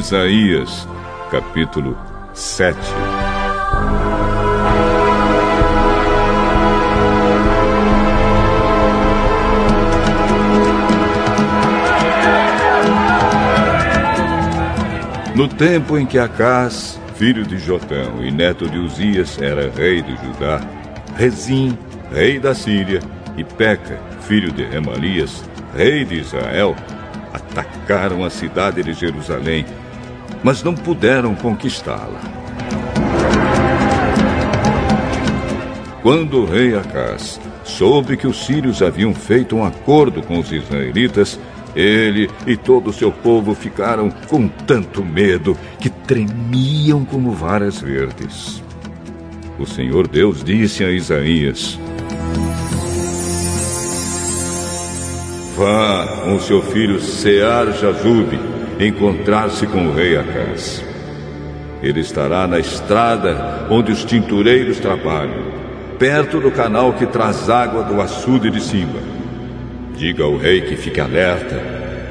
Isaías, capítulo 7. No tempo em que Acás, filho de Jotão e neto de Uzias, era rei de Judá, Rezim, rei da Síria, e Peca, filho de Remalias, rei de Israel, atacaram a cidade de Jerusalém, mas não puderam conquistá-la. Quando o rei Acás soube que os sírios haviam feito um acordo com os israelitas, ele e todo o seu povo ficaram com tanto medo que tremiam como varas verdes. O Senhor Deus disse a Isaías: Vá com seu filho Sear Jazube encontrar-se com o rei Acás. Ele estará na estrada onde os tintureiros trabalham, perto do canal que traz água do açude de cima. Diga ao rei que fique alerta,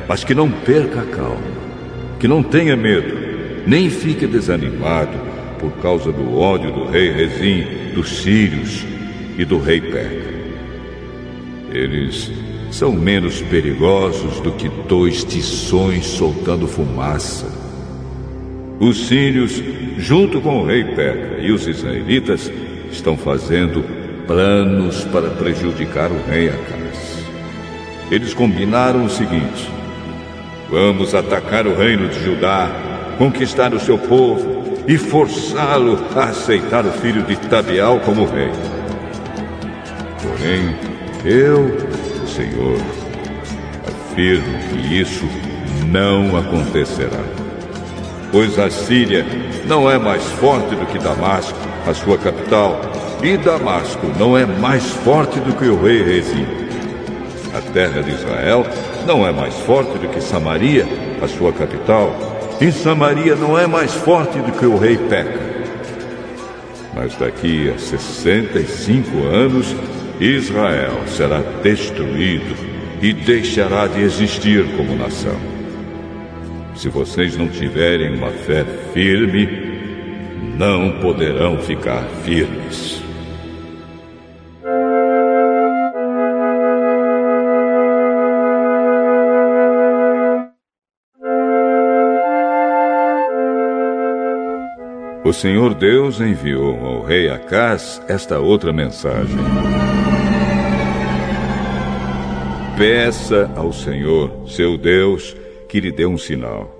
mas que não perca a calma, que não tenha medo, nem fique desanimado por causa do ódio do rei Rezim, dos sírios e do rei Peca. Eles são menos perigosos do que dois tições soltando fumaça. Os sírios, junto com o rei Peca e os israelitas, estão fazendo planos para prejudicar o rei Acas. Eles combinaram o seguinte: vamos atacar o reino de Judá, conquistar o seu povo e forçá-lo a aceitar o filho de Tabial como rei. Porém, eu Senhor, afirmo que isso não acontecerá. Pois a Síria não é mais forte do que Damasco, a sua capital, e Damasco não é mais forte do que o rei Rezim. A terra de Israel não é mais forte do que Samaria, a sua capital, e Samaria não é mais forte do que o rei Peca. Mas daqui a 65 anos, Israel será destruído e deixará de existir como nação. Se vocês não tiverem uma fé firme, não poderão ficar firmes. O Senhor Deus enviou ao rei Acás esta outra mensagem. Peça ao Senhor, seu Deus, que lhe dê um sinal.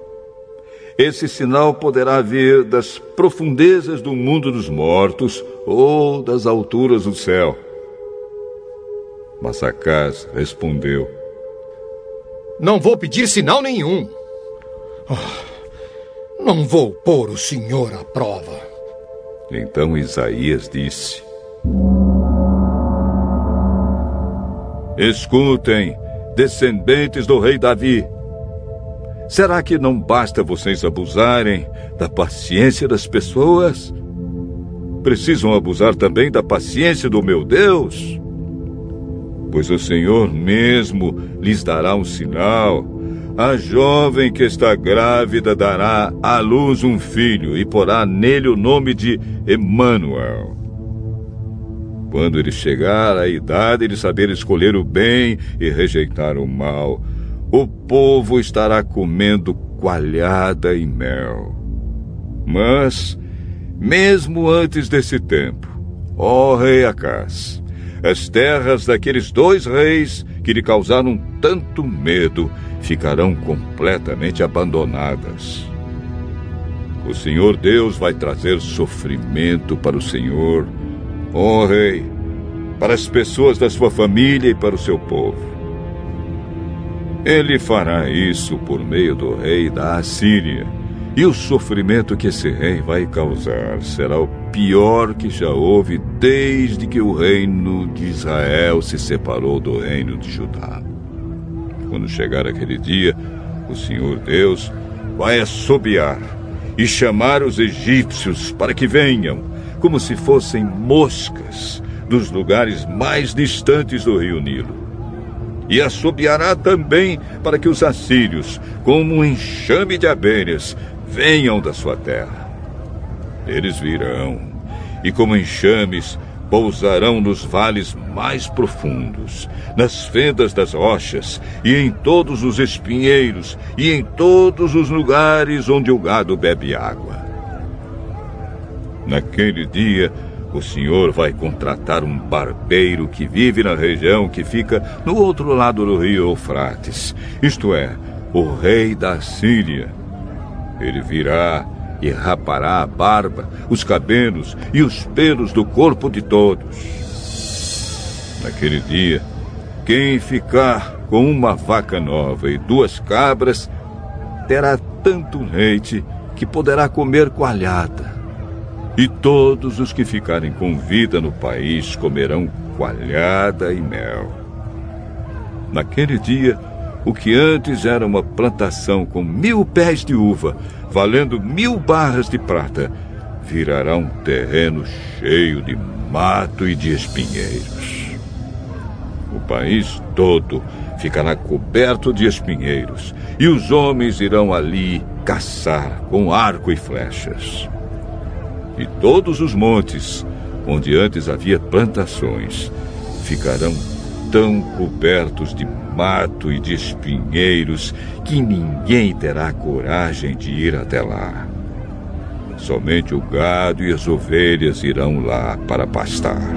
Esse sinal poderá vir das profundezas do mundo dos mortos ou das alturas do céu. Mas Acas respondeu: Não vou pedir sinal nenhum. Oh, não vou pôr o senhor à prova. Então Isaías disse: Escutem, descendentes do rei Davi. Será que não basta vocês abusarem da paciência das pessoas? Precisam abusar também da paciência do meu Deus? Pois o Senhor mesmo lhes dará um sinal. A jovem que está grávida dará à luz um filho e porá nele o nome de Emanuel. Quando ele chegar à idade de saber escolher o bem e rejeitar o mal, o povo estará comendo coalhada e mel. Mas, mesmo antes desse tempo, ó rei Acás, as terras daqueles dois reis que lhe causaram tanto medo ficarão completamente abandonadas. O Senhor Deus vai trazer sofrimento para o Senhor ó rei, para as pessoas da sua família e para o seu povo. Ele fará isso por meio do rei da Assíria, e o sofrimento que esse rei vai causar será o pior que já houve desde que o reino de Israel se separou do reino de Judá. Quando chegar aquele dia, o Senhor Deus vai assobiar e chamar os egípcios para que venham como se fossem moscas dos lugares mais distantes do rio Nilo. E assobiará também para que os assírios, como um enxame de abelhas, venham da sua terra. Eles virão, e como enxames, pousarão nos vales mais profundos, nas fendas das rochas, e em todos os espinheiros, e em todos os lugares onde o gado bebe água. Naquele dia, o senhor vai contratar um barbeiro que vive na região que fica no outro lado do rio Eufrates, isto é, o rei da Síria. Ele virá e rapará a barba, os cabelos e os pelos do corpo de todos. Naquele dia, quem ficar com uma vaca nova e duas cabras terá tanto leite que poderá comer coalhada. E todos os que ficarem com vida no país comerão coalhada e mel. Naquele dia, o que antes era uma plantação com mil pés de uva, valendo mil barras de prata, virará um terreno cheio de mato e de espinheiros. O país todo ficará coberto de espinheiros, e os homens irão ali caçar com arco e flechas. E todos os montes, onde antes havia plantações, ficarão tão cobertos de mato e de espinheiros que ninguém terá coragem de ir até lá. Somente o gado e as ovelhas irão lá para pastar.